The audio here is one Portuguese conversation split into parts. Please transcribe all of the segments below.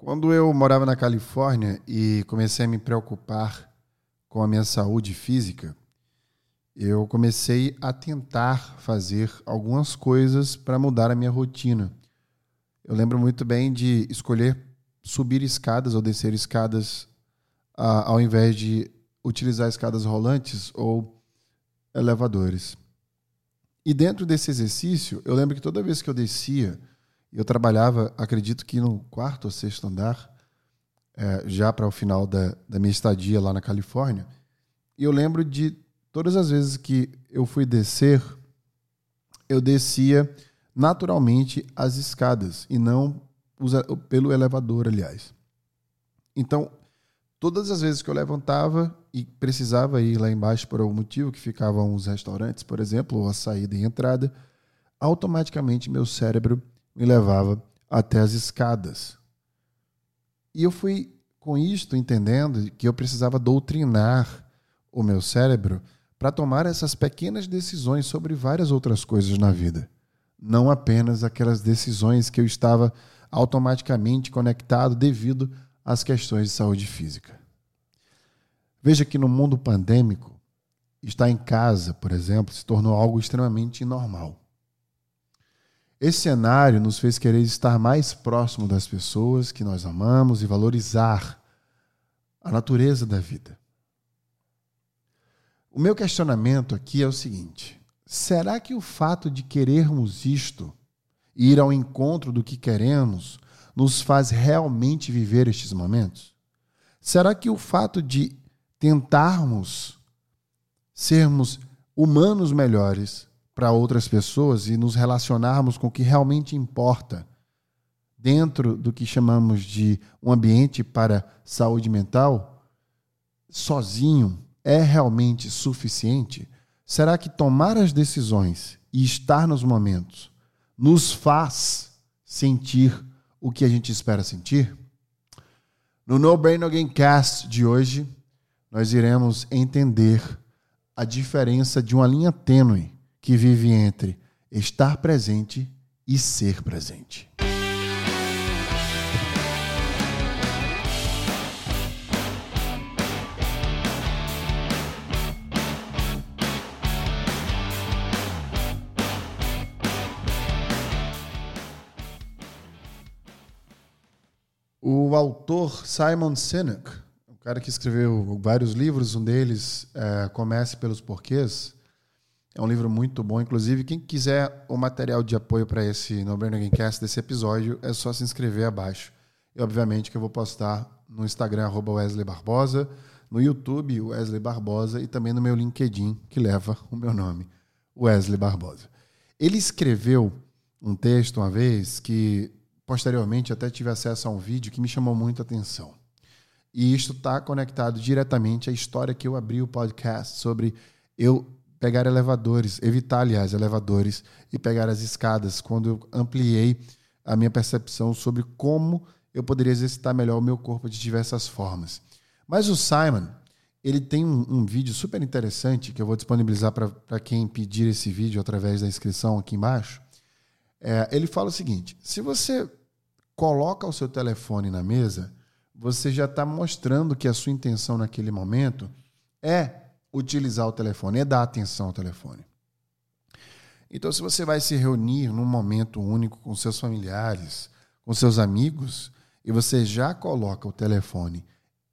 Quando eu morava na Califórnia e comecei a me preocupar com a minha saúde física, eu comecei a tentar fazer algumas coisas para mudar a minha rotina. Eu lembro muito bem de escolher subir escadas ou descer escadas ao invés de utilizar escadas rolantes ou elevadores. E dentro desse exercício, eu lembro que toda vez que eu descia, eu trabalhava, acredito que no quarto ou sexto andar, é, já para o final da, da minha estadia lá na Califórnia, e eu lembro de todas as vezes que eu fui descer, eu descia naturalmente as escadas e não pelo elevador, aliás. Então, todas as vezes que eu levantava e precisava ir lá embaixo por algum motivo, que ficavam uns restaurantes, por exemplo, ou a saída e entrada, automaticamente meu cérebro me levava até as escadas. E eu fui com isto entendendo que eu precisava doutrinar o meu cérebro para tomar essas pequenas decisões sobre várias outras coisas na vida, não apenas aquelas decisões que eu estava automaticamente conectado devido às questões de saúde física. Veja que no mundo pandêmico, estar em casa, por exemplo, se tornou algo extremamente normal. Esse cenário nos fez querer estar mais próximo das pessoas que nós amamos e valorizar a natureza da vida. O meu questionamento aqui é o seguinte: será que o fato de querermos isto ir ao encontro do que queremos nos faz realmente viver estes momentos? Será que o fato de tentarmos sermos humanos melhores para outras pessoas e nos relacionarmos com o que realmente importa dentro do que chamamos de um ambiente para saúde mental, sozinho, é realmente suficiente? Será que tomar as decisões e estar nos momentos nos faz sentir o que a gente espera sentir? No No Brain Again Cast de hoje, nós iremos entender a diferença de uma linha tênue que vive entre estar presente e ser presente. O autor Simon Sinek, o cara que escreveu vários livros, um deles é Comece pelos Porquês, é um livro muito bom. Inclusive, quem quiser o material de apoio para esse No Brain Gamecast desse episódio, é só se inscrever abaixo. E, obviamente, que eu vou postar no Instagram, Wesley Barbosa, no YouTube, Wesley Barbosa, e também no meu LinkedIn, que leva o meu nome, Wesley Barbosa. Ele escreveu um texto uma vez que posteriormente até tive acesso a um vídeo que me chamou muito a atenção. E isto está conectado diretamente à história que eu abri o podcast sobre eu pegar elevadores, evitar, aliás, elevadores e pegar as escadas, quando eu ampliei a minha percepção sobre como eu poderia exercitar melhor o meu corpo de diversas formas. Mas o Simon, ele tem um, um vídeo super interessante que eu vou disponibilizar para quem pedir esse vídeo através da inscrição aqui embaixo. É, ele fala o seguinte: se você coloca o seu telefone na mesa, você já está mostrando que a sua intenção naquele momento é utilizar o telefone, é dar atenção ao telefone. Então, se você vai se reunir num momento único com seus familiares, com seus amigos, e você já coloca o telefone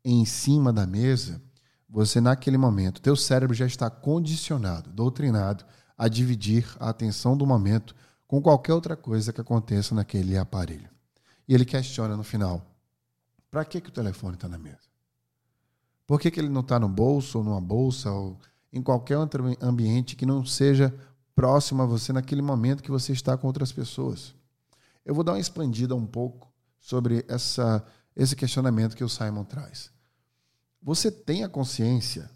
em cima da mesa, você naquele momento, teu cérebro já está condicionado, doutrinado a dividir a atenção do momento com qualquer outra coisa que aconteça naquele aparelho. E ele questiona no final: para que, que o telefone está na mesa? Por que, que ele não está no bolso ou numa bolsa ou em qualquer outro ambiente que não seja próximo a você naquele momento que você está com outras pessoas? Eu vou dar uma expandida um pouco sobre essa, esse questionamento que o Simon traz. Você tem a consciência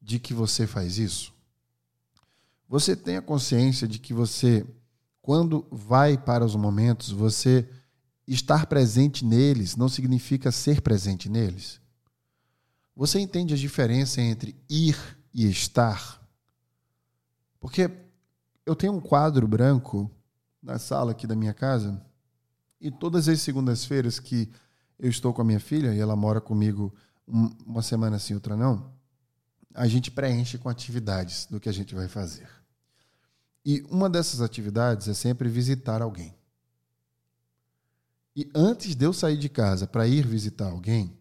de que você faz isso? Você tem a consciência de que você, quando vai para os momentos, você estar presente neles não significa ser presente neles? Você entende a diferença entre ir e estar? Porque eu tenho um quadro branco na sala aqui da minha casa e todas as segundas-feiras que eu estou com a minha filha e ela mora comigo uma semana sim, outra não, a gente preenche com atividades do que a gente vai fazer. E uma dessas atividades é sempre visitar alguém. E antes de eu sair de casa para ir visitar alguém,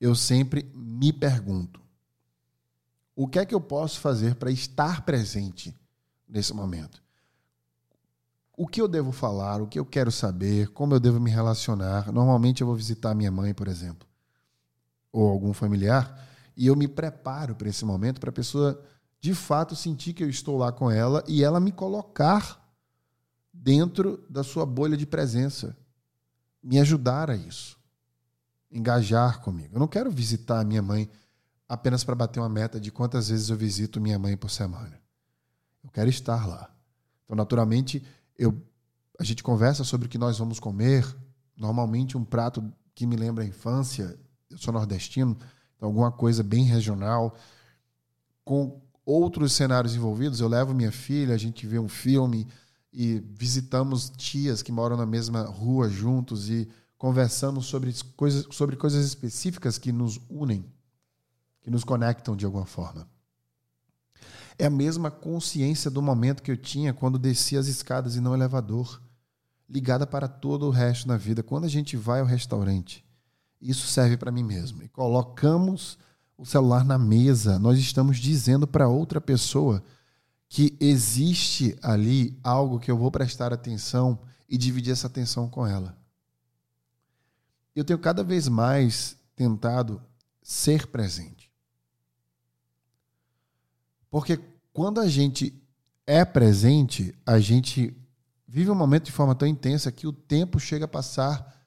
eu sempre me pergunto: o que é que eu posso fazer para estar presente nesse momento? O que eu devo falar, o que eu quero saber, como eu devo me relacionar? Normalmente eu vou visitar minha mãe, por exemplo, ou algum familiar, e eu me preparo para esse momento para a pessoa de fato sentir que eu estou lá com ela e ela me colocar dentro da sua bolha de presença, me ajudar a isso, engajar comigo. Eu não quero visitar a minha mãe apenas para bater uma meta de quantas vezes eu visito minha mãe por semana. Eu quero estar lá. Então, naturalmente, eu, a gente conversa sobre o que nós vamos comer. Normalmente, um prato que me lembra a infância. Eu sou nordestino, então alguma coisa bem regional. Com outros cenários envolvidos. Eu levo minha filha, a gente vê um filme e visitamos tias que moram na mesma rua juntos e conversamos sobre coisas, sobre coisas específicas que nos unem, que nos conectam de alguma forma. É a mesma consciência do momento que eu tinha quando descia as escadas e não elevador, ligada para todo o resto da vida. Quando a gente vai ao restaurante, isso serve para mim mesmo. E colocamos o celular na mesa, nós estamos dizendo para outra pessoa que existe ali algo que eu vou prestar atenção e dividir essa atenção com ela. Eu tenho cada vez mais tentado ser presente. Porque quando a gente é presente, a gente vive um momento de forma tão intensa que o tempo chega a passar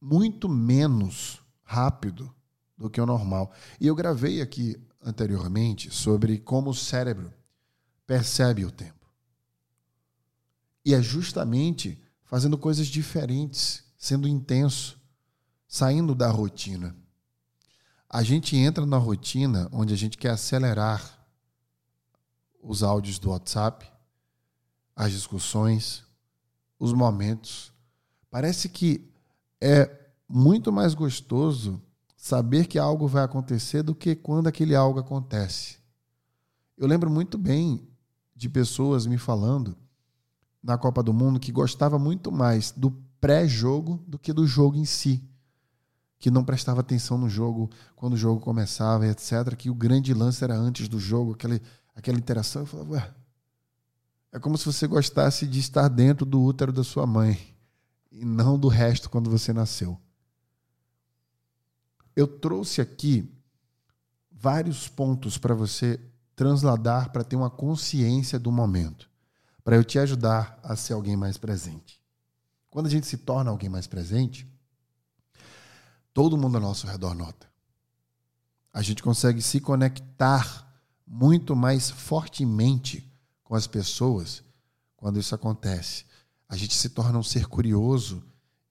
muito menos rápido do que o normal. E eu gravei aqui anteriormente sobre como o cérebro percebe o tempo. E é justamente fazendo coisas diferentes, sendo intenso, saindo da rotina. A gente entra na rotina onde a gente quer acelerar os áudios do WhatsApp, as discussões, os momentos. Parece que é muito mais gostoso saber que algo vai acontecer do que quando aquele algo acontece. Eu lembro muito bem de pessoas me falando na Copa do Mundo que gostava muito mais do pré-jogo do que do jogo em si. Que não prestava atenção no jogo quando o jogo começava, etc. Que o grande lance era antes do jogo, aquele, aquela interação. Eu falava, ué, é como se você gostasse de estar dentro do útero da sua mãe e não do resto quando você nasceu. Eu trouxe aqui vários pontos para você transladar para ter uma consciência do momento, para eu te ajudar a ser alguém mais presente. Quando a gente se torna alguém mais presente, todo mundo ao nosso redor nota. A gente consegue se conectar muito mais fortemente com as pessoas quando isso acontece. A gente se torna um ser curioso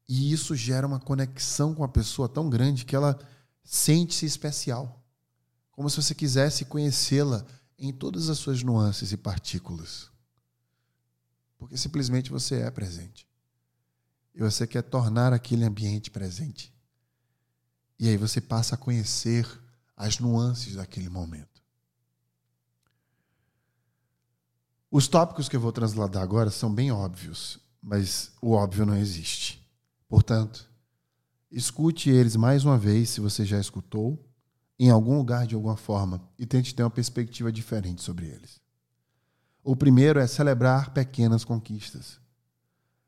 e isso gera uma conexão com a pessoa tão grande que ela Sente-se especial, como se você quisesse conhecê-la em todas as suas nuances e partículas. Porque simplesmente você é presente. E você quer tornar aquele ambiente presente. E aí você passa a conhecer as nuances daquele momento. Os tópicos que eu vou transladar agora são bem óbvios, mas o óbvio não existe. Portanto, Escute eles mais uma vez, se você já escutou, em algum lugar de alguma forma, e tente ter uma perspectiva diferente sobre eles. O primeiro é celebrar pequenas conquistas.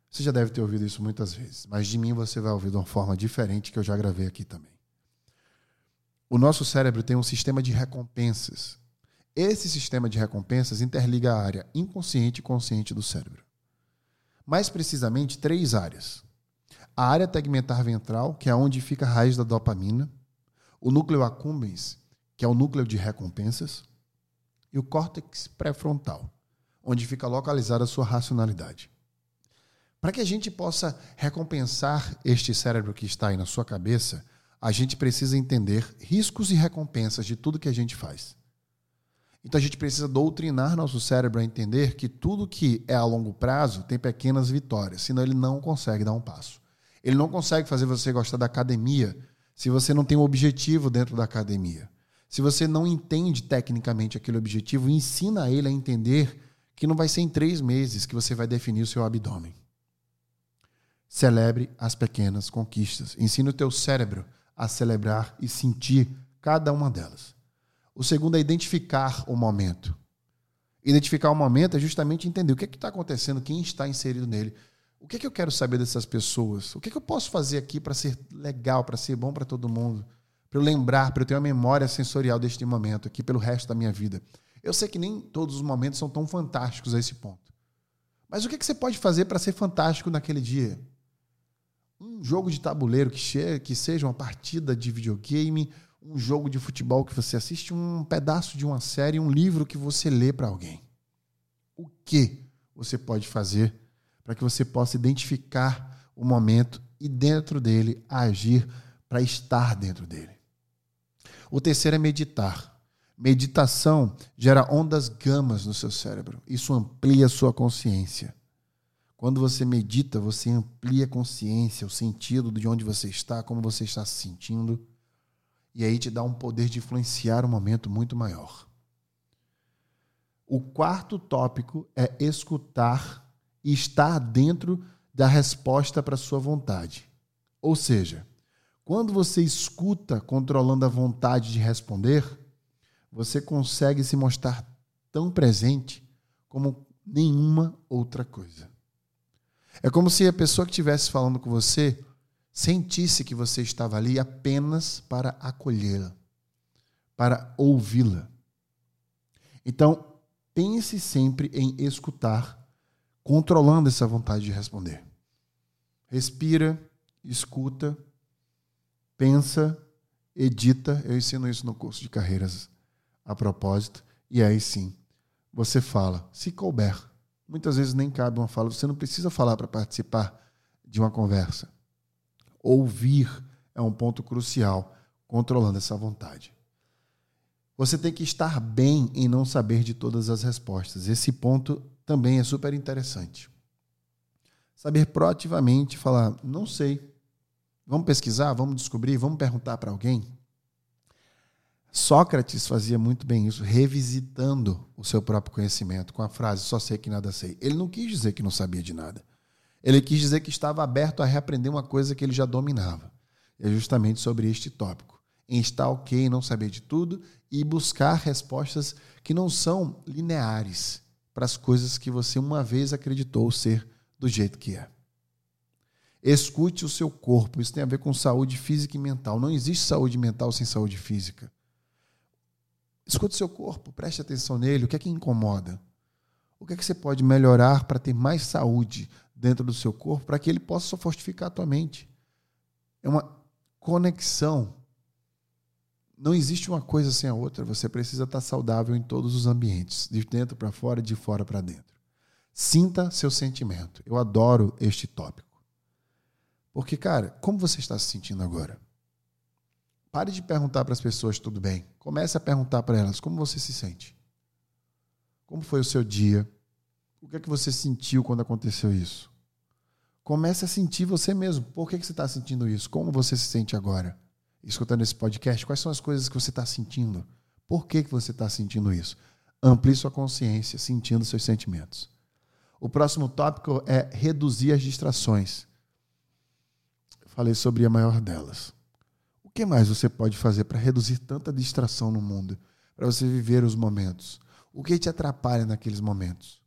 Você já deve ter ouvido isso muitas vezes, mas de mim você vai ouvir de uma forma diferente que eu já gravei aqui também. O nosso cérebro tem um sistema de recompensas. Esse sistema de recompensas interliga a área inconsciente e consciente do cérebro. Mais precisamente, três áreas a área tegmentar ventral, que é onde fica a raiz da dopamina, o núcleo accumbens, que é o núcleo de recompensas, e o córtex pré-frontal, onde fica localizada a sua racionalidade. Para que a gente possa recompensar este cérebro que está aí na sua cabeça, a gente precisa entender riscos e recompensas de tudo que a gente faz. Então a gente precisa doutrinar nosso cérebro a entender que tudo que é a longo prazo tem pequenas vitórias, senão ele não consegue dar um passo Ele não consegue fazer você gostar da academia se você não tem um objetivo dentro da academia. Se você não entende tecnicamente aquele objetivo, ensina ele a entender que não vai ser em três meses que você vai definir o seu abdômen. Celebre as pequenas conquistas. Ensine o teu cérebro a celebrar e sentir cada uma delas. O segundo é identificar o momento. Identificar o momento é justamente entender o que é está acontecendo, quem está inserido nele. O que, é que eu quero saber dessas pessoas? O que, é que eu posso fazer aqui para ser legal, para ser bom para todo mundo? Para eu lembrar, para eu ter uma memória sensorial deste momento aqui pelo resto da minha vida. Eu sei que nem todos os momentos são tão fantásticos a esse ponto. Mas o que, é que você pode fazer para ser fantástico naquele dia? Um jogo de tabuleiro que, que seja uma partida de videogame, um jogo de futebol que você assiste, um pedaço de uma série, um livro que você lê para alguém. O que você pode fazer para que você possa identificar o momento e dentro dele agir para estar dentro dele? O terceiro é meditar. Meditação gera ondas gamas no seu cérebro. Isso amplia sua consciência. Quando você medita, você amplia a consciência, o sentido de onde você está, como você está se sentindo. E aí te dá um poder de influenciar um momento muito maior. O quarto tópico é escutar e estar dentro da resposta para sua vontade. Ou seja, quando você escuta controlando a vontade de responder, você consegue se mostrar tão presente como nenhuma outra coisa. É como se a pessoa que estivesse falando com você sentisse que você estava ali apenas para acolhê-la, para ouvi-la. Então, pense sempre em escutar, controlando essa vontade de responder. Respira, escuta, pensa, edita. Eu ensino isso no curso de carreiras a propósito, e aí sim, você fala, se couber. Muitas vezes nem cabe uma fala, você não precisa falar para participar de uma conversa. Ouvir é um ponto crucial, controlando essa vontade. Você tem que estar bem em não saber de todas as respostas. Esse ponto também é super interessante. Saber proativamente falar, não sei. Vamos pesquisar, vamos descobrir, vamos perguntar para alguém. Sócrates fazia muito bem isso, revisitando o seu próprio conhecimento com a frase só sei que nada sei. Ele não quis dizer que não sabia de nada. Ele quis dizer que estava aberto a reaprender uma coisa que ele já dominava. É justamente sobre este tópico. Em estar ok, não saber de tudo e buscar respostas que não são lineares para as coisas que você uma vez acreditou ser do jeito que é. Escute o seu corpo. Isso tem a ver com saúde física e mental. Não existe saúde mental sem saúde física. Escute o seu corpo, preste atenção nele. O que é que incomoda? O que é que você pode melhorar para ter mais saúde dentro do seu corpo, para que ele possa fortificar a tua mente? É uma conexão. Não existe uma coisa sem a outra. Você precisa estar saudável em todos os ambientes, de dentro para fora, de fora para dentro. Sinta seu sentimento. Eu adoro este tópico. Porque, cara, como você está se sentindo agora? Pare de perguntar para as pessoas tudo bem. Comece a perguntar para elas como você se sente. Como foi o seu dia? O que é que você sentiu quando aconteceu isso? Comece a sentir você mesmo. Por que, que você está sentindo isso? Como você se sente agora? Escutando esse podcast, quais são as coisas que você está sentindo? Por que, que você está sentindo isso? Amplie sua consciência, sentindo seus sentimentos. O próximo tópico é reduzir as distrações. Falei sobre a maior delas que mais você pode fazer para reduzir tanta distração no mundo? Para você viver os momentos? O que te atrapalha naqueles momentos?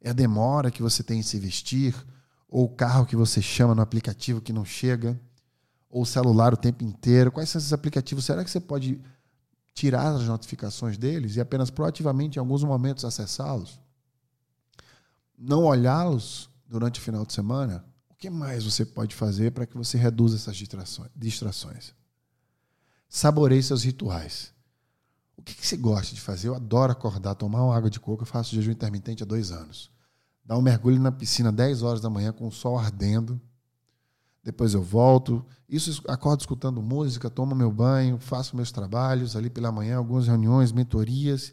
É a demora que você tem em se vestir? Ou o carro que você chama no aplicativo que não chega? Ou o celular o tempo inteiro? Quais são esses aplicativos? Será que você pode tirar as notificações deles e apenas proativamente, em alguns momentos, acessá-los? Não olhá-los durante o final de semana? O que mais você pode fazer para que você reduza essas distrações? Saboreie seus rituais. O que, que você gosta de fazer? Eu adoro acordar, tomar uma água de coco. Eu faço jejum intermitente há dois anos. Dar um mergulho na piscina 10 horas da manhã com o sol ardendo. Depois eu volto. Isso acordo escutando música, tomo meu banho, faço meus trabalhos ali pela manhã, algumas reuniões, mentorias.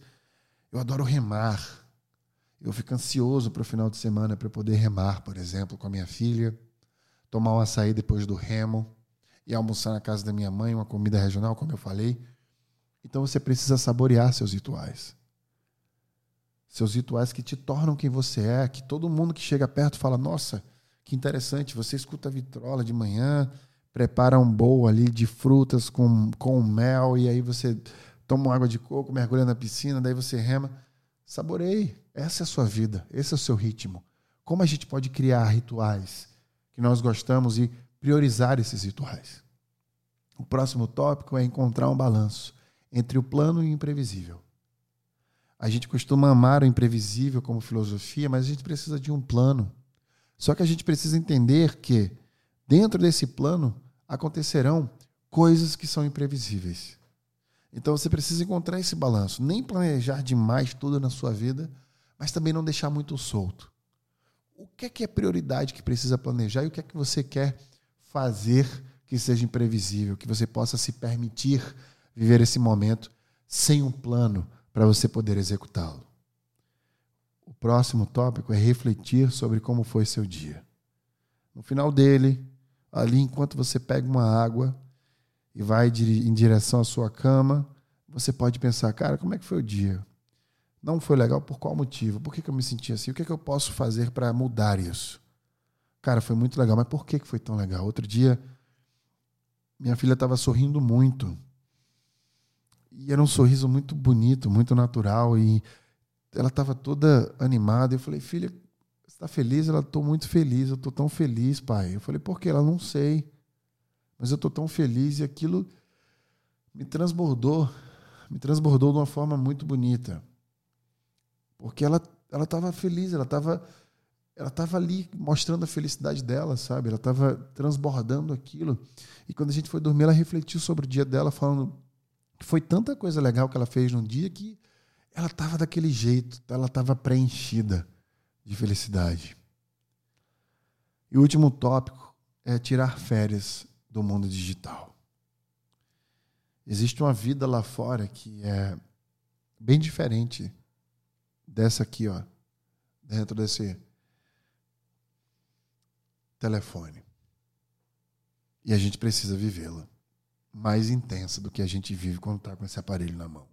Eu adoro remar. Eu fico ansioso para o final de semana para poder remar, por exemplo, com a minha filha. tomar um açaí depois do remo e almoçar na casa da minha mãe, uma comida regional, como eu falei. Então você precisa saborear seus rituais. Seus rituais que te tornam quem você é, que todo mundo que chega perto fala: Nossa, que interessante, você escuta a vitrola de manhã, prepara um bowl ali de frutas com, com mel, e aí você toma uma água de coco, mergulha na piscina, daí você rema. Saboreie. Essa é a sua vida, esse é o seu ritmo. Como a gente pode criar rituais que nós gostamos e priorizar esses rituais? O próximo tópico é encontrar um balanço entre o plano e o imprevisível. A gente costuma amar o imprevisível como filosofia, mas a gente precisa de um plano. Só que a gente precisa entender que, dentro desse plano, acontecerão coisas que são imprevisíveis. Então você precisa encontrar esse balanço. Nem planejar demais tudo na sua vida, mas também não deixar muito solto. O que é que é prioridade que precisa planejar e o que é que você quer fazer que seja imprevisível, que você possa se permitir viver esse momento sem um plano para você poder executá-lo. O próximo tópico é refletir sobre como foi seu dia. No final dele, ali enquanto você pega uma água e vai em direção à sua cama, você pode pensar, cara, como é que foi o dia? Não foi legal por qual motivo? Por que, eu me senti assim? O que, que eu posso fazer para mudar isso? Cara, foi muito legal, mas por que, foi tão legal? Outro dia, minha filha estava sorrindo muito. E era um sorriso muito bonito, muito natural. E ela estava toda animada. Eu falei, filha, você está feliz? Ela, estou muito feliz. Eu estou tão feliz, pai. Eu falei, por quê? Ela, não sei. Mas eu estou tão feliz. E aquilo me transbordou. Me transbordou de uma forma muito bonita. Porque ela estava feliz, ela estava ela estava ali mostrando a felicidade dela, sabe? Ela estava transbordando aquilo. E quando a gente foi dormir, ela refletiu sobre o dia dela, falando que foi tanta coisa legal que ela fez num dia que ela estava daquele jeito, ela estava preenchida de felicidade. E o último tópico é tirar férias do mundo digital. Existe uma vida lá fora que é bem diferente dessa aqui, ó, dentro desse telefone. E a gente precisa vivê-la mais intensa do que a gente vive quando está com esse aparelho na mão.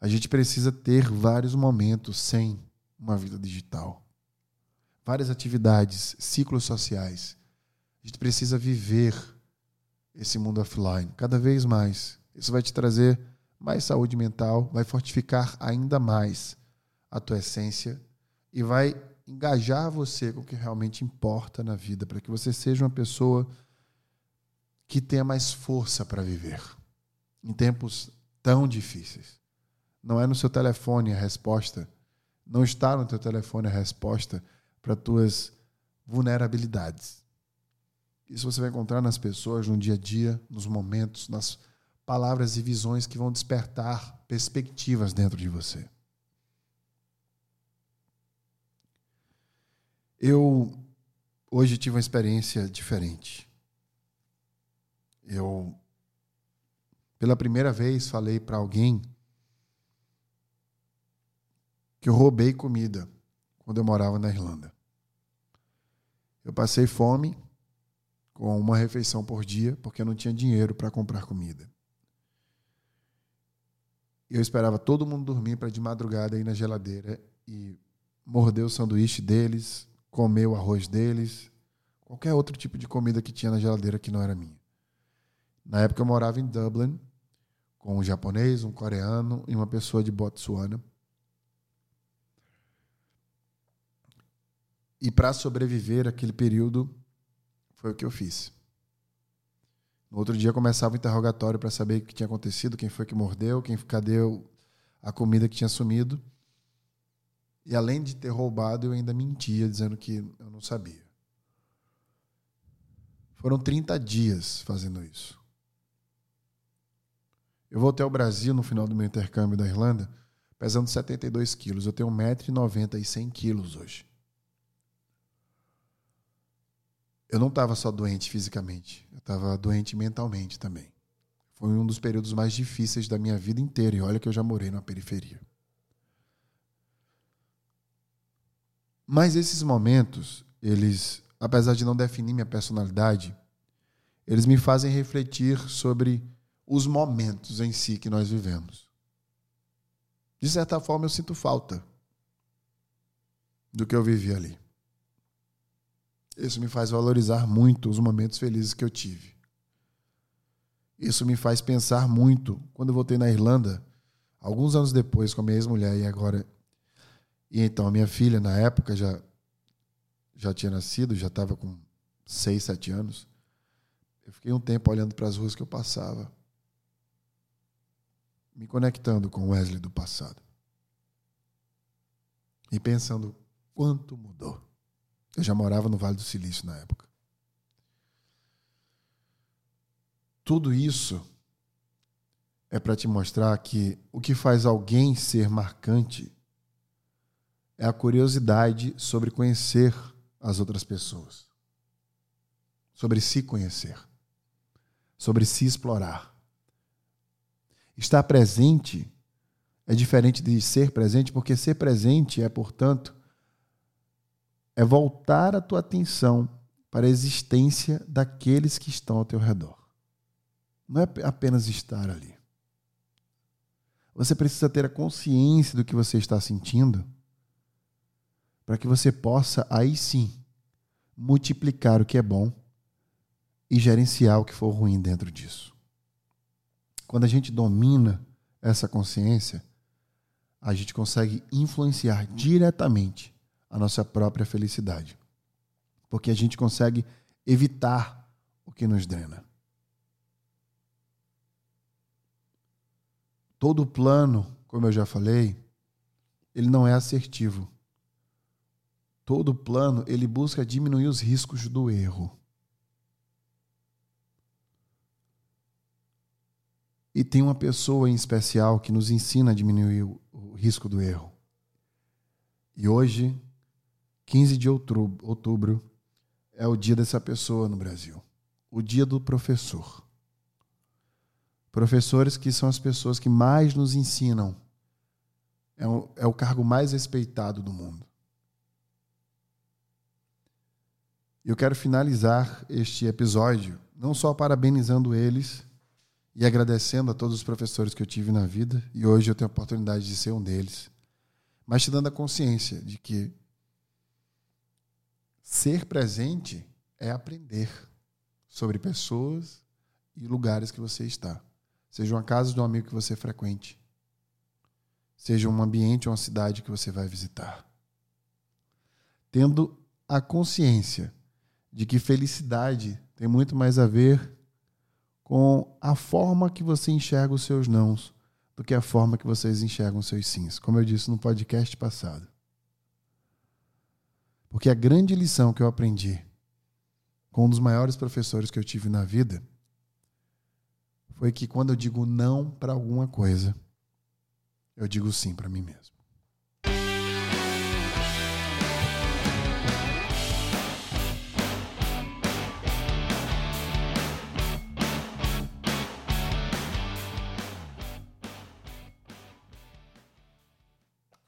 A gente precisa ter vários momentos sem uma vida digital, várias atividades, ciclos sociais. A gente precisa viver esse mundo offline cada vez mais. Isso vai te trazer mais saúde mental, vai fortificar ainda mais a tua essência e vai engajar você com o que realmente importa na vida, para que você seja uma pessoa que tenha mais força para viver em tempos tão difíceis. Não é no seu telefone a resposta, não está no teu telefone a resposta para tuas vulnerabilidades. Isso você vai encontrar nas pessoas no dia a dia, nos momentos, nas palavras e visões que vão despertar perspectivas dentro de você. Eu hoje tive uma experiência diferente eu, pela primeira vez, falei para alguém que eu roubei comida quando eu morava na Irlanda. Eu passei fome com uma refeição por dia porque eu não tinha dinheiro para comprar comida. Eu esperava todo mundo dormir para de madrugada ir na geladeira e morder o sanduíche deles, comer o arroz deles, qualquer outro tipo de comida que tinha na geladeira que não era minha. Na época eu morava em Dublin com um japonês, um coreano e uma pessoa de Botsuana. E para sobreviver aquele período foi o que eu fiz. No outro dia começava o interrogatório para saber o que tinha acontecido, quem foi que mordeu, quem cadê a comida que tinha sumido. E além de ter roubado, eu ainda mentia dizendo que eu não sabia. Foram 30 dias fazendo isso. Eu voltei ao Brasil no final do meu intercâmbio da Irlanda, pesando 72 quilos. Eu tenho 1,90m e 100 quilos hoje. Eu não estava só doente fisicamente, eu estava doente mentalmente também. Foi um dos períodos mais difíceis da minha vida inteira, e olha que eu já morei na periferia. Mas esses momentos, eles apesar de não definir minha personalidade, eles me fazem refletir sobre os momentos em si que nós vivemos. De certa forma, eu sinto falta do que eu vivi ali. Isso me faz valorizar muito os momentos felizes que eu tive. Isso me faz pensar muito quando eu voltei na Irlanda, alguns anos depois, com a minha ex-mulher e agora. E então, a minha filha, na época, já, já tinha nascido, já estava com seis, sete anos. Eu fiquei um tempo olhando para as ruas que eu passava, me conectando com o Wesley do passado. E pensando quanto mudou. Eu já morava no Vale do Silício na época. Tudo isso é para te mostrar que o que faz alguém ser marcante é a curiosidade sobre conhecer as outras pessoas, sobre se conhecer, sobre se explorar. Estar presente é diferente de ser presente, porque ser presente é, portanto, é voltar a tua atenção para a existência daqueles que estão ao teu redor. Não é apenas estar ali. Você precisa ter a consciência do que você está sentindo para que você possa, aí sim, multiplicar o que é bom e gerenciar o que for ruim dentro disso. Quando a gente domina essa consciência, a gente consegue influenciar diretamente a nossa própria felicidade. Porque a gente consegue evitar o que nos drena. Todo plano, como eu já falei, ele não é assertivo. Todo plano, ele busca diminuir os riscos do erro. E tem uma pessoa em especial que nos ensina a diminuir o risco do erro. E hoje 15 de outubro, é o dia dessa pessoa no Brasil. O dia do professor. Professores que são as pessoas que mais nos ensinam. É o, é o cargo mais respeitado do mundo. Eu quero finalizar este episódio não só parabenizando eles e agradecendo a todos os professores que eu tive na vida, e hoje eu tenho a oportunidade de ser um deles, mas te dando a consciência de que Ser presente é aprender sobre pessoas e lugares que você está. Seja uma casa de um amigo que você frequente. Seja um ambiente ou uma cidade que você vai visitar. Tendo a consciência de que felicidade tem muito mais a ver com a forma que você enxerga os seus nãos do que a forma que vocês enxergam os seus sims, como eu disse no podcast passado. Porque a grande lição que eu aprendi com um dos maiores professores que eu tive na vida foi que quando eu digo não para alguma coisa, eu digo sim para mim mesmo.